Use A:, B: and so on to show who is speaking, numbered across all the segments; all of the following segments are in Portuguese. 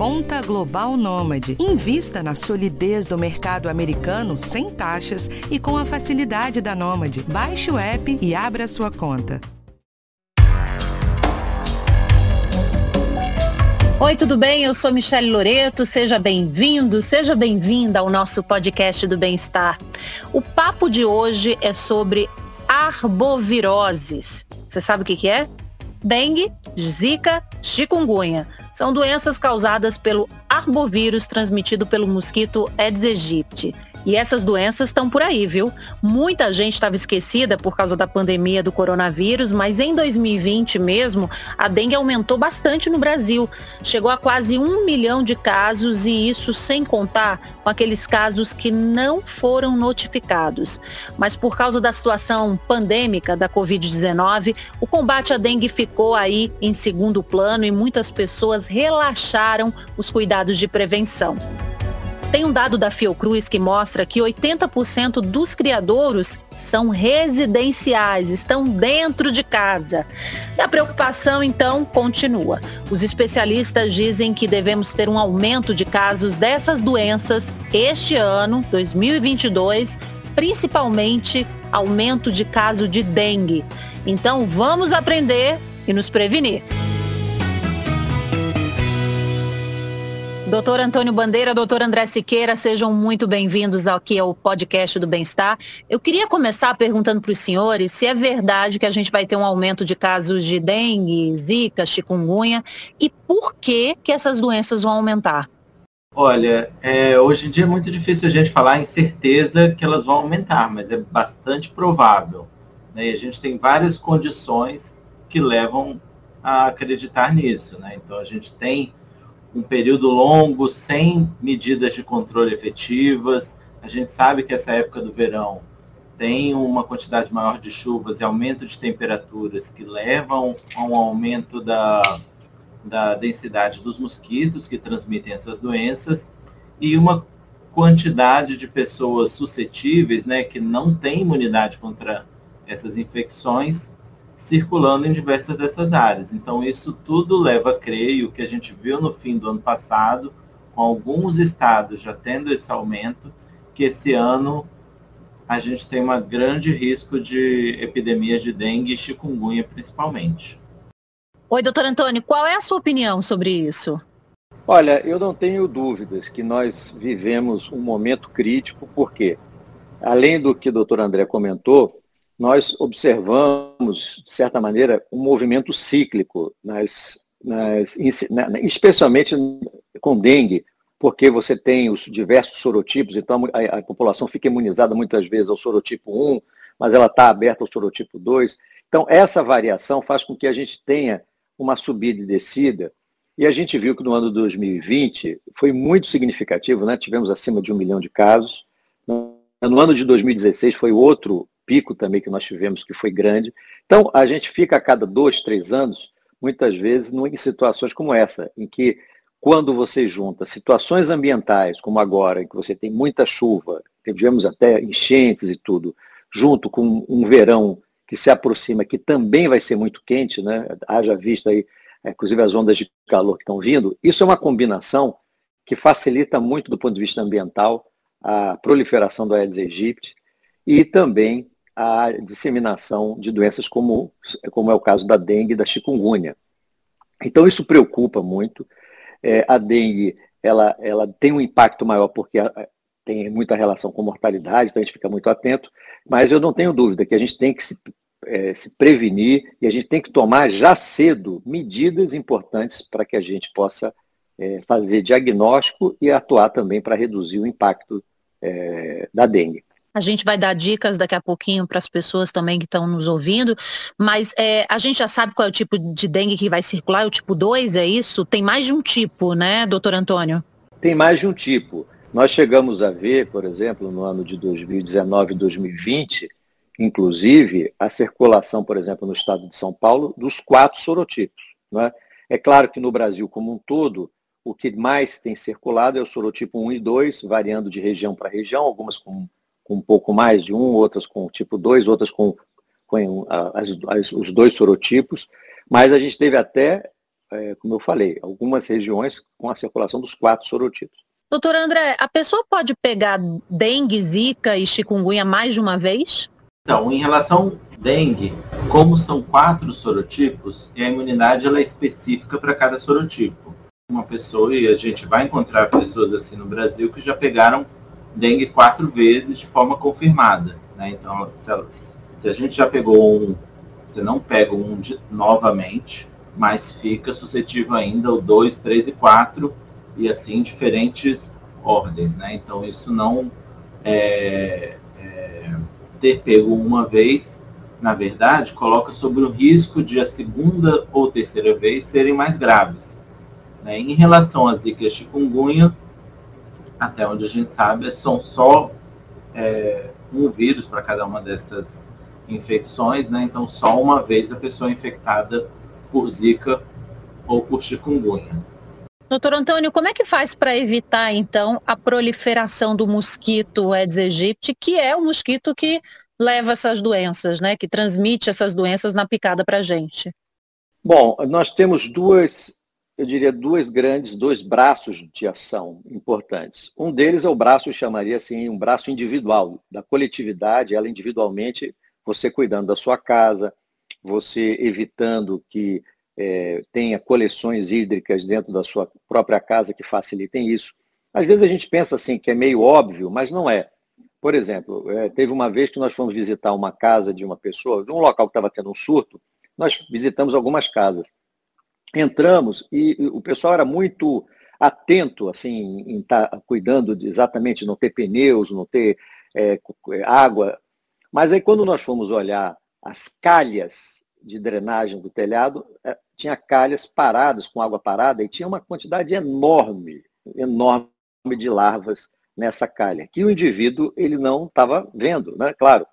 A: Conta Global Nômade. Invista na solidez do mercado americano sem taxas e com a facilidade da Nômade. Baixe o app e abra sua conta.
B: Oi, tudo bem? Eu sou Michele Loreto. Seja bem-vindo, seja bem-vinda ao nosso podcast do bem-estar. O papo de hoje é sobre arboviroses. Você sabe o que, que é? Dengue, zika, chikungunya. São doenças causadas pelo arbovírus transmitido pelo mosquito Aedes aegypti. E essas doenças estão por aí, viu? Muita gente estava esquecida por causa da pandemia do coronavírus, mas em 2020 mesmo, a dengue aumentou bastante no Brasil. Chegou a quase um milhão de casos e isso sem contar com aqueles casos que não foram notificados. Mas por causa da situação pandêmica da Covid-19, o combate à dengue ficou aí em segundo plano e muitas pessoas relaxaram os cuidados de prevenção. Tem um dado da Fiocruz que mostra que 80% dos criadouros são residenciais, estão dentro de casa. E a preocupação, então, continua. Os especialistas dizem que devemos ter um aumento de casos dessas doenças este ano, 2022, principalmente aumento de caso de dengue. Então, vamos aprender e nos prevenir. Doutor Antônio Bandeira, doutor André Siqueira, sejam muito bem-vindos aqui ao podcast do Bem-Estar. Eu queria começar perguntando para os senhores se é verdade que a gente vai ter um aumento de casos de dengue, zika, chikungunya e por que, que essas doenças vão aumentar?
C: Olha, é, hoje em dia é muito difícil a gente falar em certeza que elas vão aumentar, mas é bastante provável. Né? E a gente tem várias condições que levam a acreditar nisso. Né? Então a gente tem um período longo sem medidas de controle efetivas. A gente sabe que essa época do verão tem uma quantidade maior de chuvas e aumento de temperaturas que levam a um aumento da, da densidade dos mosquitos que transmitem essas doenças e uma quantidade de pessoas suscetíveis, né, que não têm imunidade contra essas infecções, circulando em diversas dessas áreas. Então, isso tudo leva a crer, e o que a gente viu no fim do ano passado, com alguns estados já tendo esse aumento, que esse ano a gente tem um grande risco de epidemias de dengue e chikungunya, principalmente.
B: Oi, doutor Antônio, qual é a sua opinião sobre isso?
D: Olha, eu não tenho dúvidas que nós vivemos um momento crítico, porque, além do que o doutor André comentou, nós observamos, de certa maneira, um movimento cíclico, nas, nas, especialmente com dengue, porque você tem os diversos sorotipos, então a, a população fica imunizada muitas vezes ao sorotipo 1, mas ela está aberta ao sorotipo 2. Então, essa variação faz com que a gente tenha uma subida e descida, e a gente viu que no ano 2020 foi muito significativo, né? tivemos acima de um milhão de casos. No ano de 2016 foi outro pico também que nós tivemos, que foi grande. Então, a gente fica a cada dois, três anos, muitas vezes, em situações como essa, em que quando você junta situações ambientais, como agora, em que você tem muita chuva, tivemos até enchentes e tudo, junto com um verão que se aproxima, que também vai ser muito quente, né? haja vista aí, inclusive as ondas de calor que estão vindo, isso é uma combinação que facilita muito do ponto de vista ambiental a proliferação do Aedes aegypti e também a disseminação de doenças como, como é o caso da dengue e da chikungunya. Então isso preocupa muito. É, a dengue ela, ela tem um impacto maior porque tem muita relação com mortalidade, então a gente fica muito atento, mas eu não tenho dúvida que a gente tem que se, é, se prevenir e a gente tem que tomar já cedo medidas importantes para que a gente possa é, fazer diagnóstico e atuar também para reduzir o impacto é, da dengue.
B: A gente vai dar dicas daqui a pouquinho para as pessoas também que estão nos ouvindo, mas é, a gente já sabe qual é o tipo de dengue que vai circular, é o tipo 2, é isso? Tem mais de um tipo, né, doutor Antônio?
D: Tem mais de um tipo. Nós chegamos a ver, por exemplo, no ano de 2019 e 2020, inclusive, a circulação, por exemplo, no estado de São Paulo, dos quatro sorotipos. Né? É claro que no Brasil como um todo, o que mais tem circulado é o sorotipo 1 e 2, variando de região para região, algumas com com um pouco mais de um, outras com tipo 2, outras com, com as, as, os dois sorotipos, mas a gente teve até é, como eu falei, algumas regiões com a circulação dos quatro sorotipos.
B: Doutor André, a pessoa pode pegar dengue, zika e chikungunya mais de uma vez?
C: Então, em relação dengue, como são quatro sorotipos, e a imunidade ela é específica para cada sorotipo. Uma pessoa, e a gente vai encontrar pessoas assim no Brasil que já pegaram dengue quatro vezes de forma confirmada. Né? Então, se, ela, se a gente já pegou um, você não pega um de, novamente, mas fica suscetível ainda o 2, 3 e 4, e assim diferentes ordens. Né? Então, isso não é, é, ter pego uma vez, na verdade, coloca sobre o risco de a segunda ou terceira vez serem mais graves. Né? Em relação à zika chikungunya, até onde a gente sabe, são só é, um vírus para cada uma dessas infecções, né? Então, só uma vez a pessoa é infectada por zika ou por chikungunya.
B: Doutor Antônio, como é que faz para evitar, então, a proliferação do mosquito Aedes aegypti, que é o mosquito que leva essas doenças, né? Que transmite essas doenças na picada para a gente?
D: Bom, nós temos duas eu diria, duas grandes, dois braços de ação importantes. Um deles é o braço, eu chamaria assim, um braço individual, da coletividade, ela individualmente, você cuidando da sua casa, você evitando que é, tenha coleções hídricas dentro da sua própria casa que facilitem isso. Às vezes a gente pensa assim que é meio óbvio, mas não é. Por exemplo, é, teve uma vez que nós fomos visitar uma casa de uma pessoa, de um local que estava tendo um surto, nós visitamos algumas casas entramos e, o pessoal era muito atento assim em estar tá cuidando de exatamente não ter pneus, não ter é, água. Mas aí quando nós fomos olhar as calhas de drenagem do telhado, é, tinha calhas paradas com água parada e tinha uma quantidade enorme, enorme de larvas nessa calha, que o indivíduo ele não estava vendo, né? Claro,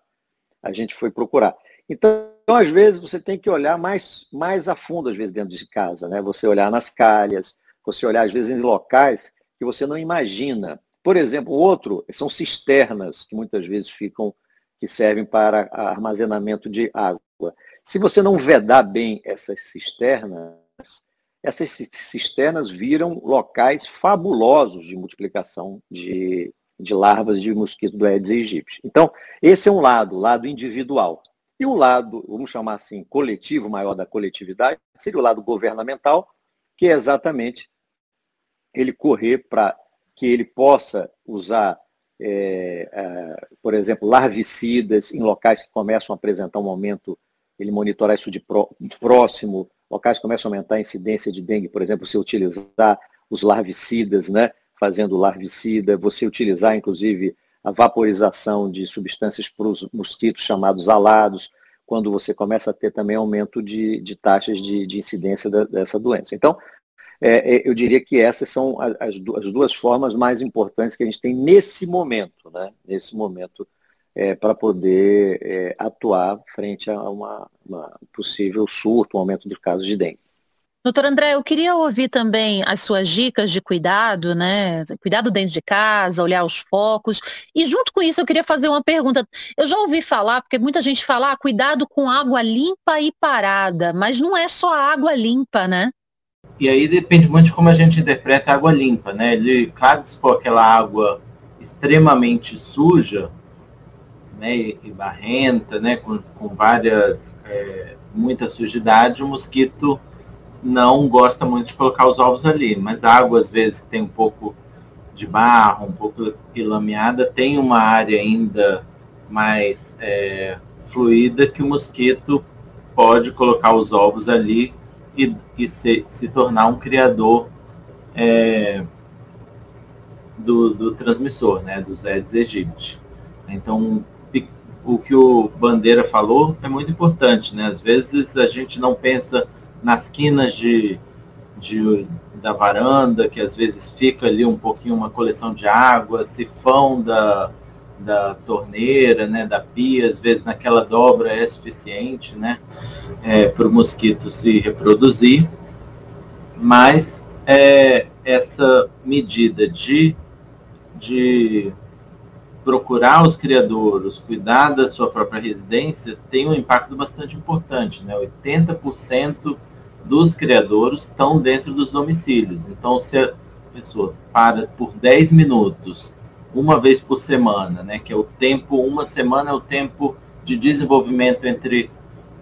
D: a gente foi procurar. Então às vezes, você tem que olhar mais, mais a fundo, às vezes, dentro de casa. Né? Você olhar nas calhas, você olhar, às vezes, em locais que você não imagina. Por exemplo, outro são cisternas, que muitas vezes ficam, que servem para armazenamento de água. Se você não vedar bem essas cisternas, essas cisternas viram locais fabulosos de multiplicação de, de larvas de mosquito do Aedes aegypti. Então, esse é um lado, o lado individual. E o lado, vamos chamar assim, coletivo, maior da coletividade, seria o lado governamental, que é exatamente ele correr para que ele possa usar, é, é, por exemplo, larvicidas em locais que começam a apresentar um aumento, ele monitorar isso de, pró, de próximo, locais que começam a aumentar a incidência de dengue, por exemplo, se utilizar os larvicidas, né, fazendo larvicida, você utilizar, inclusive, a vaporização de substâncias para os mosquitos chamados alados, quando você começa a ter também aumento de, de taxas de, de incidência da, dessa doença. Então, é, é, eu diria que essas são as, as, duas formas mais importantes que a gente tem nesse momento, né? nesse momento, é, para poder é, atuar frente a uma, uma possível surto, um aumento dos casos de dengue.
B: Doutor André, eu queria ouvir também as suas dicas de cuidado, né? Cuidado dentro de casa, olhar os focos. E junto com isso eu queria fazer uma pergunta. Eu já ouvi falar, porque muita gente fala, ah, cuidado com água limpa e parada, mas não é só água limpa, né?
C: E aí depende muito de como a gente interpreta a água limpa, né? Ele, claro, se for aquela água extremamente suja, né, e barrenta, né, com, com várias, é, muita sujidade, o mosquito não gosta muito de colocar os ovos ali, mas a água, às vezes, que tem um pouco de barro, um pouco lameada, tem uma área ainda mais é, fluida que o mosquito pode colocar os ovos ali e, e se, se, tornar um criador é, do, do, transmissor, né, dos Aedes aegypti. Então, o que o Bandeira falou é muito importante, né? Às vezes a gente não pensa nas quinas de, de, da varanda, que às vezes fica ali um pouquinho uma coleção de água, sifão da, da torneira, né, da pia, às vezes naquela dobra é suficiente né, é, para o mosquito se reproduzir, mas é, essa medida de, de procurar os criadouros, cuidar da sua própria residência, tem um impacto bastante importante. Né? 80% dos criadouros estão dentro dos domicílios. Então, se a pessoa para por 10 minutos, uma vez por semana, né, que é o tempo, uma semana é o tempo de desenvolvimento entre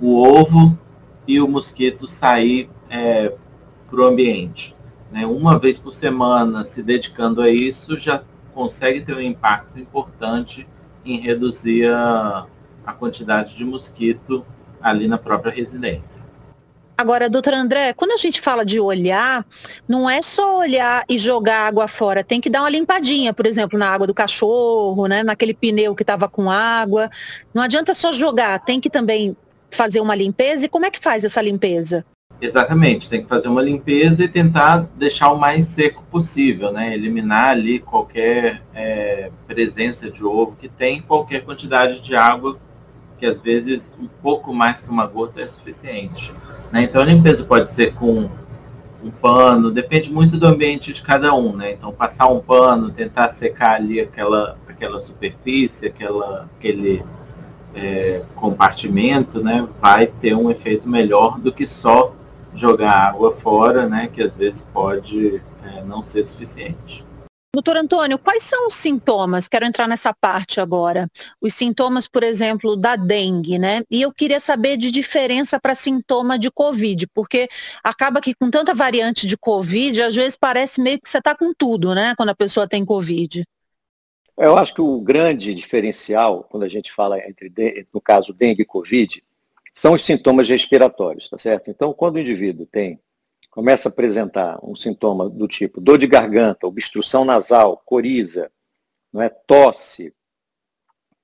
C: o ovo e o mosquito sair é, para o ambiente. Né? Uma vez por semana, se dedicando a isso, já consegue ter um impacto importante em reduzir a, a quantidade de mosquito ali na própria residência.
B: Agora, doutor André, quando a gente fala de olhar, não é só olhar e jogar água fora, tem que dar uma limpadinha, por exemplo, na água do cachorro, né, naquele pneu que estava com água. Não adianta só jogar, tem que também fazer uma limpeza. E como é que faz essa limpeza?
C: Exatamente, tem que fazer uma limpeza e tentar deixar o mais seco possível, né? Eliminar ali qualquer é, presença de ovo que tem, qualquer quantidade de água que às vezes um pouco mais que uma gota é suficiente. Né? Então a limpeza pode ser com um pano, depende muito do ambiente de cada um, né? Então passar um pano, tentar secar ali aquela, aquela superfície, aquela, aquele é, compartimento, né? Vai ter um efeito melhor do que só jogar água fora, né? Que às vezes pode é, não ser suficiente.
B: Doutor Antônio, quais são os sintomas? Quero entrar nessa parte agora. Os sintomas, por exemplo, da dengue, né? E eu queria saber de diferença para sintoma de Covid, porque acaba que com tanta variante de Covid, às vezes parece meio que você está com tudo, né? Quando a pessoa tem Covid.
D: Eu acho que o grande diferencial, quando a gente fala entre, no caso, dengue e Covid, são os sintomas respiratórios, tá certo? Então, quando o indivíduo tem começa a apresentar um sintoma do tipo dor de garganta, obstrução nasal, coriza, não é tosse,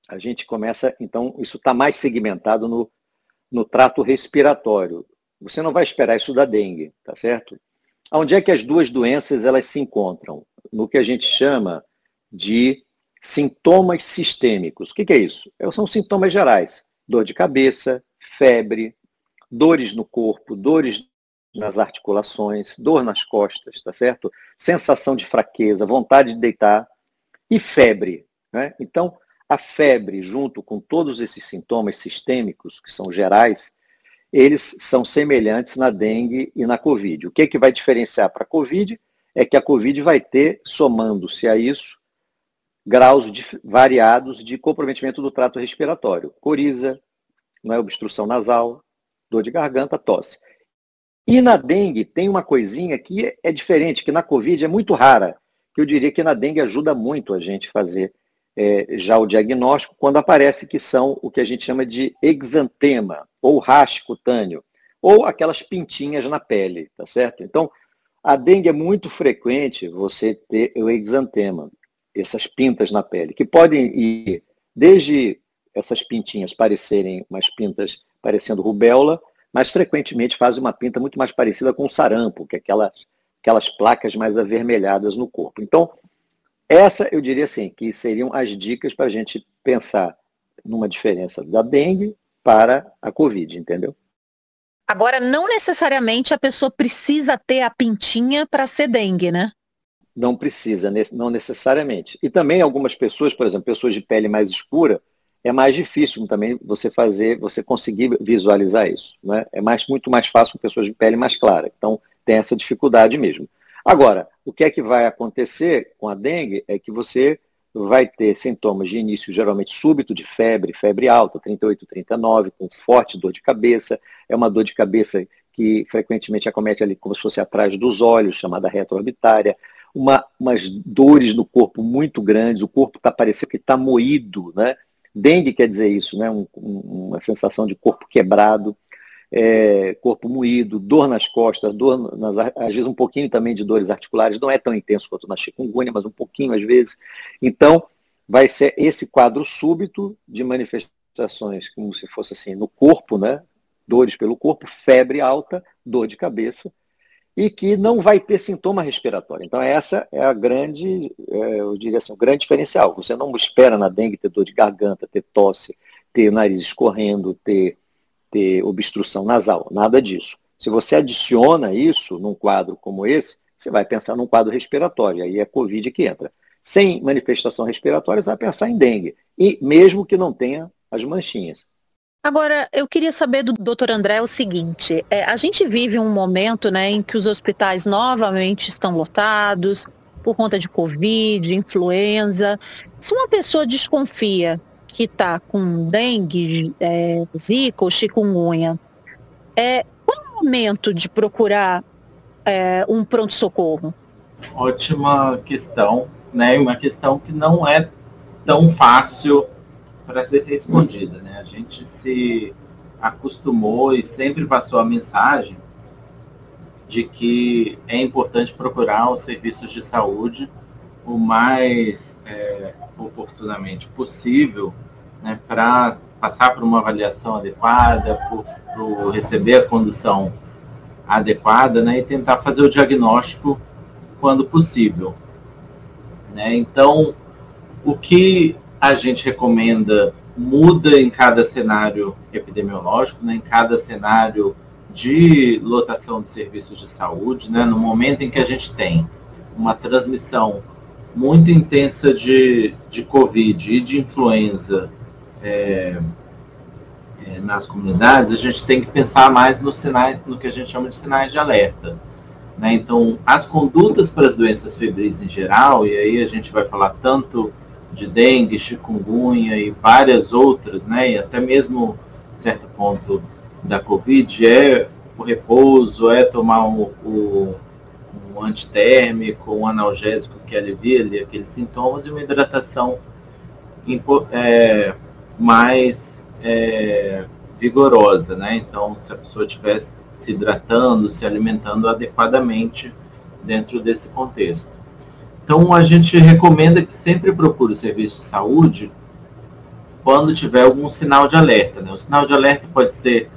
D: a gente começa, então, isso está mais segmentado no, no trato respiratório. Você não vai esperar isso da dengue, tá certo? Onde é que as duas doenças elas se encontram? No que a gente chama de sintomas sistêmicos. O que, que é isso? É, são sintomas gerais. Dor de cabeça, febre, dores no corpo, dores nas articulações, dor nas costas, tá certo? Sensação de fraqueza, vontade de deitar e febre. Né? Então, a febre, junto com todos esses sintomas sistêmicos, que são gerais, eles são semelhantes na dengue e na Covid. O que, é que vai diferenciar para a Covid é que a Covid vai ter, somando-se a isso, graus de, variados de comprometimento do trato respiratório. Coriza, não é obstrução nasal, dor de garganta, tosse. E na dengue tem uma coisinha que é diferente, que na Covid é muito rara, que eu diria que na dengue ajuda muito a gente fazer é, já o diagnóstico, quando aparece que são o que a gente chama de exantema, ou rash cutâneo, ou aquelas pintinhas na pele, tá certo? Então, a dengue é muito frequente você ter o exantema, essas pintas na pele, que podem ir desde essas pintinhas parecerem umas pintas parecendo rubéola, mas frequentemente faz uma pinta muito mais parecida com o sarampo, que é aquelas, aquelas placas mais avermelhadas no corpo. Então, essa eu diria assim, que seriam as dicas para a gente pensar numa diferença da dengue para a Covid, entendeu?
B: Agora, não necessariamente a pessoa precisa ter a pintinha para ser dengue, né?
D: Não precisa, não necessariamente. E também algumas pessoas, por exemplo, pessoas de pele mais escura, é mais difícil também você fazer, você conseguir visualizar isso. Né? É mais, muito mais fácil com pessoas de pele mais clara. Então, tem essa dificuldade mesmo. Agora, o que é que vai acontecer com a dengue é que você vai ter sintomas de início geralmente súbito de febre, febre alta, 38, 39, com forte dor de cabeça. É uma dor de cabeça que frequentemente acomete ali como se fosse atrás dos olhos, chamada retroorbitária. Uma, umas dores no corpo muito grandes, o corpo está parecendo que está moído, né? Dengue quer dizer isso, né? Um, uma sensação de corpo quebrado, é, corpo moído, dor nas costas, dor nas, às vezes um pouquinho também de dores articulares, não é tão intenso quanto na chikungunya, mas um pouquinho às vezes. Então, vai ser esse quadro súbito de manifestações, como se fosse assim, no corpo, né? Dores pelo corpo, febre alta, dor de cabeça, e que não vai ter sintoma respiratório. Então, essa é a grande, é, eu diria assim, o grande diferencial. Você não espera na dengue ter dor de garganta, ter tosse, ter nariz escorrendo, ter, ter obstrução nasal, nada disso. Se você adiciona isso num quadro como esse, você vai pensar num quadro respiratório, aí é Covid que entra. Sem manifestação respiratória, você vai pensar em dengue, e mesmo que não tenha as manchinhas.
B: Agora, eu queria saber do doutor André o seguinte: é, a gente vive um momento né, em que os hospitais novamente estão lotados por conta de Covid, influenza. Se uma pessoa desconfia que está com dengue, é, zika ou chikungunya, é, qual é o momento de procurar é, um pronto-socorro?
C: Ótima questão, né? Uma questão que não é tão fácil para ser respondida, né? A gente se acostumou e sempre passou a mensagem de que é importante procurar os serviços de saúde o mais é, oportunamente possível né, para passar por uma avaliação adequada, por, por, receber a condução adequada né, e tentar fazer o diagnóstico quando possível. Né? Então, o que a gente recomenda muda em cada cenário epidemiológico, né, em cada cenário de lotação de serviços de saúde, né, no momento em que a gente tem uma transmissão muito intensa de, de Covid e de influenza é, é, nas comunidades, a gente tem que pensar mais no, sinais, no que a gente chama de sinais de alerta. Né? Então, as condutas para as doenças febris em geral, e aí a gente vai falar tanto de dengue, chikungunya e várias outras, né? e até mesmo, certo ponto, da Covid, é o repouso, é tomar o, o um antitérmico, um analgésico que alivia ali aqueles sintomas e uma hidratação é, mais é, vigorosa, né? Então, se a pessoa estivesse se hidratando, se alimentando adequadamente dentro desse contexto. Então, a gente recomenda que sempre procure o serviço de saúde quando tiver algum sinal de alerta. Né? O sinal de alerta pode ser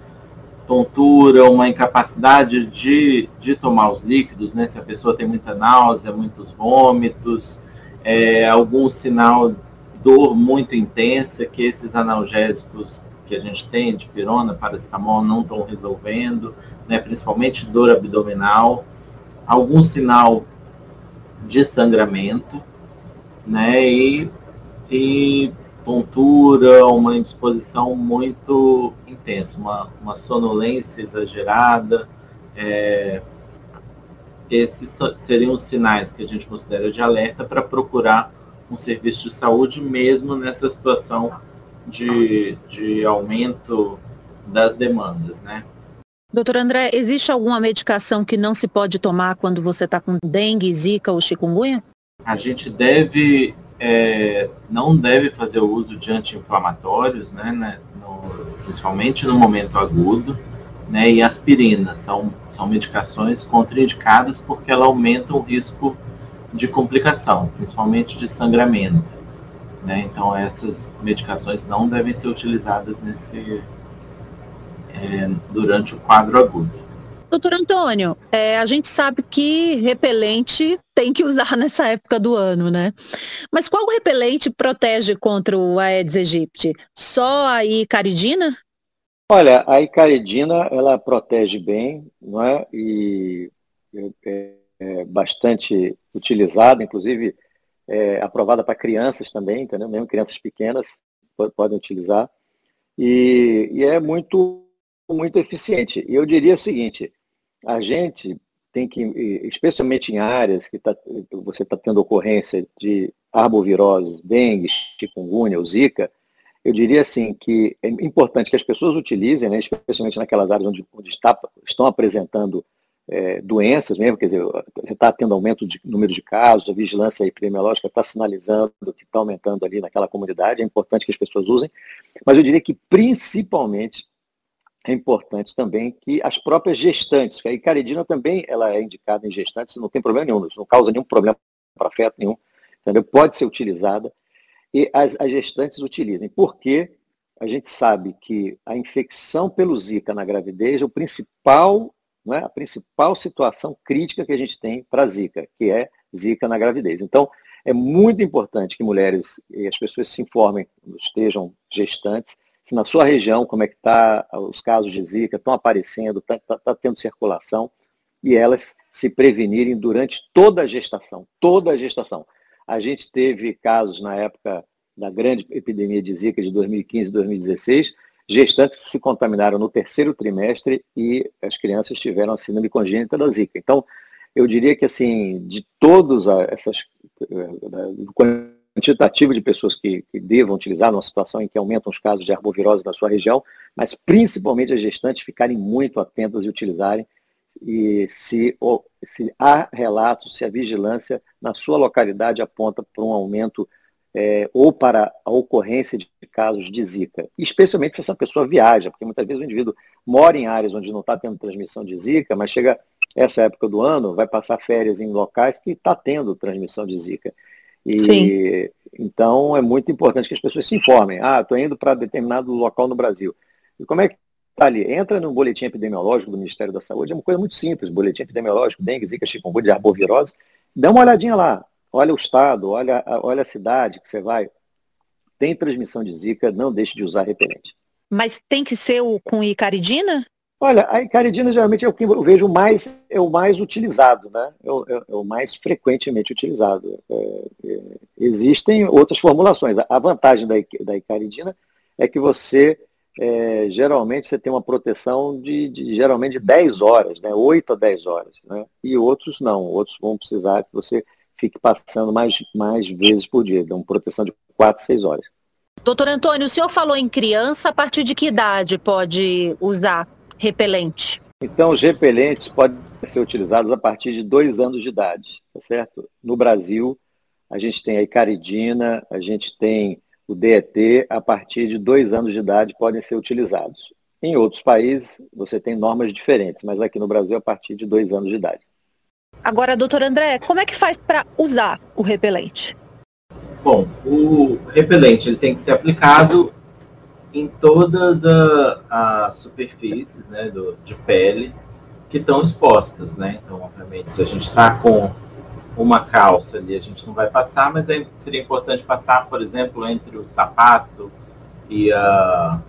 C: tontura, uma incapacidade de, de tomar os líquidos, né? Se a pessoa tem muita náusea, muitos vômitos, é, algum sinal dor muito intensa que esses analgésicos que a gente tem, de pirona, paracetamol, não estão resolvendo, né? principalmente dor abdominal, algum sinal de sangramento, né? E, e tontura, uma indisposição muito intensa, uma, uma sonolência exagerada. É, esses seriam os sinais que a gente considera de alerta para procurar um serviço de saúde, mesmo nessa situação de, de aumento das demandas, né?
B: Doutor André, existe alguma medicação que não se pode tomar quando você está com dengue, zika ou chikungunya?
C: A gente deve é, não deve fazer o uso de anti-inflamatórios, né, né principalmente no momento agudo, né, e aspirina são, são medicações contraindicadas porque ela aumenta o risco de complicação, principalmente de sangramento. Né, então essas medicações não devem ser utilizadas nesse, é, durante o quadro agudo.
B: Doutor Antônio, é, a gente sabe que repelente tem que usar nessa época do ano, né? Mas qual repelente protege contra o Aedes aegypti? Só a icaridina?
D: Olha, a icaridina, ela protege bem, não é? E é, é bastante utilizada, inclusive é, aprovada para crianças também, entendeu? Mesmo crianças pequenas podem utilizar. E, e é muito, muito eficiente. E eu diria o seguinte, a gente tem que, especialmente em áreas que tá, você está tendo ocorrência de arboviroses, dengue, chikungunya, ou zika, eu diria assim que é importante que as pessoas utilizem, né, especialmente naquelas áreas onde, onde está, estão apresentando é, doenças mesmo, quer dizer, você está tendo aumento de número de casos, a vigilância epidemiológica está sinalizando que está aumentando ali naquela comunidade, é importante que as pessoas usem, mas eu diria que principalmente é importante também que as próprias gestantes, que a icaridina também ela é indicada em gestantes, não tem problema nenhum, não causa nenhum problema para feto nenhum, entendeu? pode ser utilizada, e as, as gestantes utilizem, porque a gente sabe que a infecção pelo Zika na gravidez é o principal, não é? a principal situação crítica que a gente tem para Zika, que é Zika na gravidez. Então, é muito importante que mulheres e as pessoas se informem, estejam gestantes, na sua região, como é que está os casos de Zika, estão aparecendo, está tá, tá tendo circulação, e elas se prevenirem durante toda a gestação, toda a gestação. A gente teve casos na época da grande epidemia de Zika de 2015 e 2016, gestantes se contaminaram no terceiro trimestre e as crianças tiveram a síndrome congênita da Zika. Então, eu diria que, assim, de todos essas eh, quantitativo de pessoas que, que devam utilizar numa situação em que aumentam os casos de arbovirose na sua região, mas principalmente as gestantes ficarem muito atentas e utilizarem e se, se há relatos, se a vigilância na sua localidade aponta para um aumento é, ou para a ocorrência de casos de Zika, especialmente se essa pessoa viaja, porque muitas vezes o indivíduo mora em áreas onde não está tendo transmissão de Zika, mas chega essa época do ano, vai passar férias em locais que está tendo transmissão de Zika. E, Sim. Então é muito importante que as pessoas se informem. Ah, estou indo para determinado local no Brasil. E como é que está ali? Entra no boletim epidemiológico do Ministério da Saúde, é uma coisa muito simples. Boletim epidemiológico, dengue, zika, chikungunya, arbovirose. Dá uma olhadinha lá olha o estado, olha, olha a cidade que você vai. Tem transmissão de zika, não deixe de usar repelente.
B: Mas tem que ser o com icaridina?
D: Olha, a icaridina geralmente é o que eu vejo mais, é o mais utilizado, né? É o, é, é o mais frequentemente utilizado. É, é existem outras formulações. A vantagem da, da icaridina é que você, é, geralmente, você tem uma proteção de, de, geralmente de 10 horas, né? 8 a 10 horas, né? E outros não, outros vão precisar que você fique passando mais, mais vezes por dia, dão proteção de 4, 6 horas.
B: Doutor Antônio, o senhor falou em criança, a partir de que idade pode usar repelente?
D: Então, os repelentes podem ser utilizados a partir de dois anos de idade, tá certo? No Brasil, a gente tem a icaridina, a gente tem o DET, a partir de dois anos de idade podem ser utilizados. Em outros países, você tem normas diferentes, mas aqui no Brasil, a partir de dois anos de idade.
B: Agora, doutor André, como é que faz para usar o repelente?
C: Bom, o repelente ele tem que ser aplicado em todas as superfícies né, do, de pele que estão expostas. Né? Então, obviamente, se a gente está com uma calça ali, a gente não vai passar, mas seria importante passar, por exemplo, entre o sapato e a,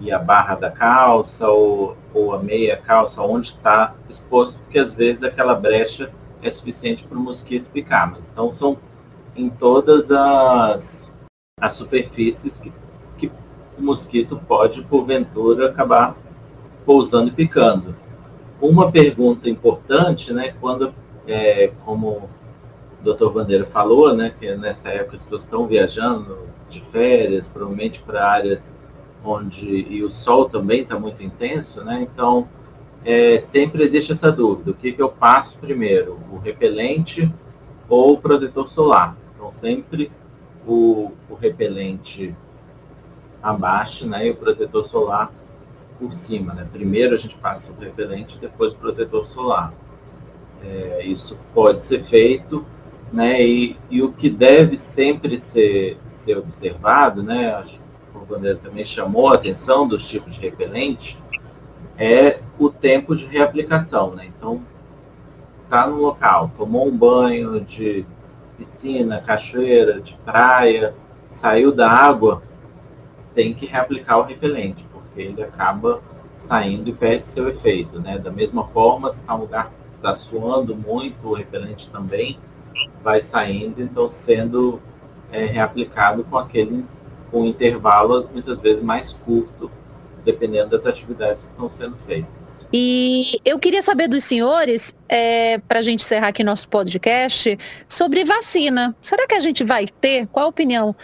C: e a barra da calça ou, ou a meia calça, onde está exposto, porque às vezes aquela brecha é suficiente para o mosquito picar. Mas então são em todas as, as superfícies que o mosquito pode, porventura, acabar pousando e picando. Uma pergunta importante, né, quando, é, como o Dr. Bandeira falou, né, que nessa época as pessoas estão viajando de férias, provavelmente para áreas onde e o sol também está muito intenso, né? Então é, sempre existe essa dúvida: o que, que eu passo primeiro, o repelente ou o protetor solar? Então sempre o, o repelente abaixo, né? E o protetor solar por cima, né? Primeiro a gente passa o repelente, depois o protetor solar. É, isso pode ser feito, né? E, e o que deve sempre ser, ser observado, né? Acho o Bandeira também chamou a atenção dos tipos de repelente, é o tempo de reaplicação. Né? Então, está no local, tomou um banho de piscina, cachoeira, de praia, saiu da água, tem que reaplicar o repelente, porque ele acaba saindo e perde seu efeito. Né? Da mesma forma, se está um lugar que está suando muito, o repelente também vai saindo, então sendo é, reaplicado com aquele com um intervalo muitas vezes mais curto, dependendo das atividades que estão sendo feitas.
B: E eu queria saber dos senhores, é, para a gente encerrar aqui nosso podcast, sobre vacina. Será que a gente vai ter? Qual a opinião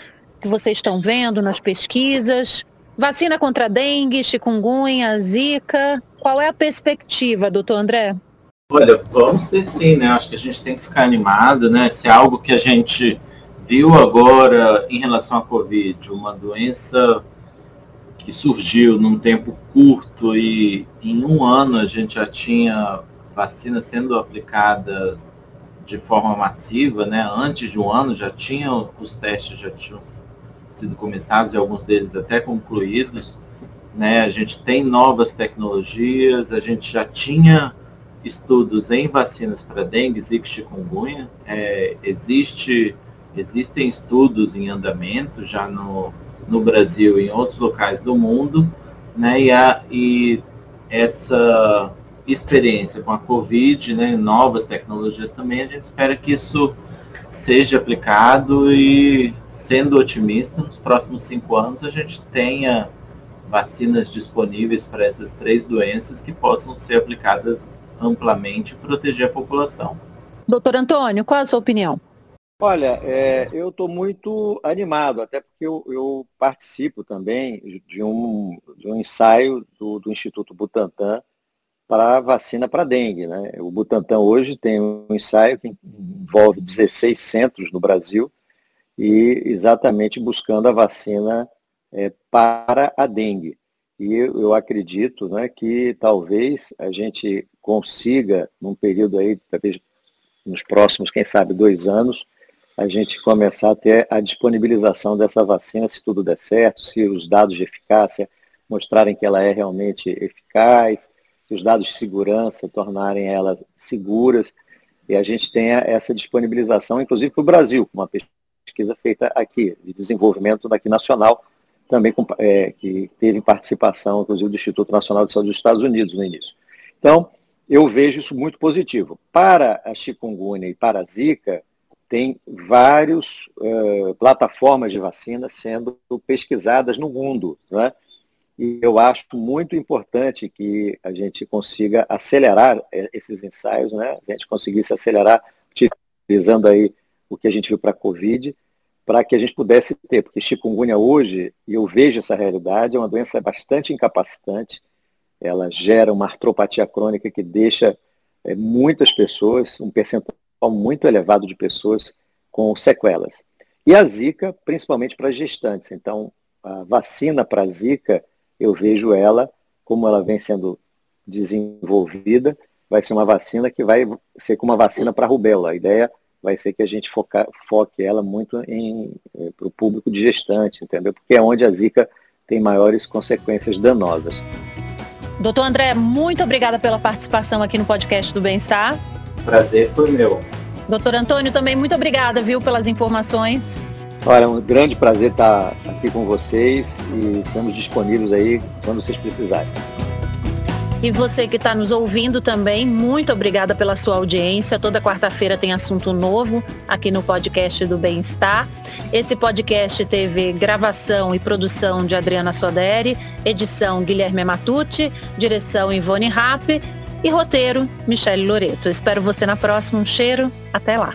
B: que vocês estão vendo nas pesquisas? Vacina contra dengue, chikungunya, zika. Qual é a perspectiva, doutor André?
C: Olha, vamos ter sim, né? Acho que a gente tem que ficar animado, né? Se é algo que a gente viu agora em relação à Covid, uma doença que surgiu num tempo curto e em um ano a gente já tinha vacinas sendo aplicadas de forma massiva, né? Antes de um ano já tinham os testes já tinham sido começados e alguns deles até concluídos, né? A gente tem novas tecnologias, a gente já tinha estudos em vacinas para dengue, zika, chikungunya, é, existe Existem estudos em andamento já no, no Brasil e em outros locais do mundo, né? E, a, e essa experiência com a Covid, né, novas tecnologias também, a gente espera que isso seja aplicado e, sendo otimista, nos próximos cinco anos a gente tenha vacinas disponíveis para essas três doenças que possam ser aplicadas amplamente e proteger a população.
B: Doutor Antônio, qual a sua opinião?
D: Olha, é, eu estou muito animado, até porque eu, eu, participo também de um, de um ensaio do, do Instituto Butantan para vacina para dengue. Né? O Butantan hoje tem um ensaio que envolve 16 centros no Brasil e exatamente buscando a vacina é, para a dengue. E eu, acredito né, que talvez a gente consiga, num período aí, talvez nos próximos, quem sabe, dois anos, a gente começar a ter a disponibilização dessa vacina, se tudo der certo, se os dados de eficácia mostrarem que ela é realmente eficaz, se os dados de segurança tornarem elas seguras, e a gente tenha essa disponibilização, inclusive para o Brasil, uma pesquisa feita aqui, de desenvolvimento daqui nacional, também com, é, que teve participação, inclusive, do Instituto Nacional de Saúde dos Estados Unidos no início. Então, eu vejo isso muito positivo. Para a chikungunya e para a zika, tem várias uh, plataformas de vacina sendo pesquisadas no mundo. Né? E eu acho muito importante que a gente consiga acelerar eh, esses ensaios, né? a gente conseguisse acelerar, utilizando aí o que a gente viu para a Covid, para que a gente pudesse ter, porque chikungunya hoje, e eu vejo essa realidade, é uma doença bastante incapacitante, ela gera uma artropatia crônica que deixa é, muitas pessoas, um percentual muito elevado de pessoas com sequelas. E a Zika, principalmente para gestantes. Então, a vacina para a Zika, eu vejo ela, como ela vem sendo desenvolvida, vai ser uma vacina que vai ser como uma vacina para a. A ideia vai ser que a gente foca, foque ela muito eh, para o público de gestante, entendeu? Porque é onde a Zika tem maiores consequências danosas.
B: Doutor André, muito obrigada pela participação aqui no podcast do Bem-Estar.
C: Prazer foi meu.
B: Doutor Antônio, também muito obrigada, viu, pelas informações.
D: Olha, é um grande prazer estar aqui com vocês e estamos disponíveis aí quando vocês precisarem.
B: E você que está nos ouvindo também, muito obrigada pela sua audiência. Toda quarta-feira tem assunto novo aqui no podcast do Bem-Estar. Esse podcast teve gravação e produção de Adriana Soderi, edição Guilherme Matucci, direção Ivone Rapp e roteiro Michele Loreto. espero você na próxima. Um cheiro. Até lá.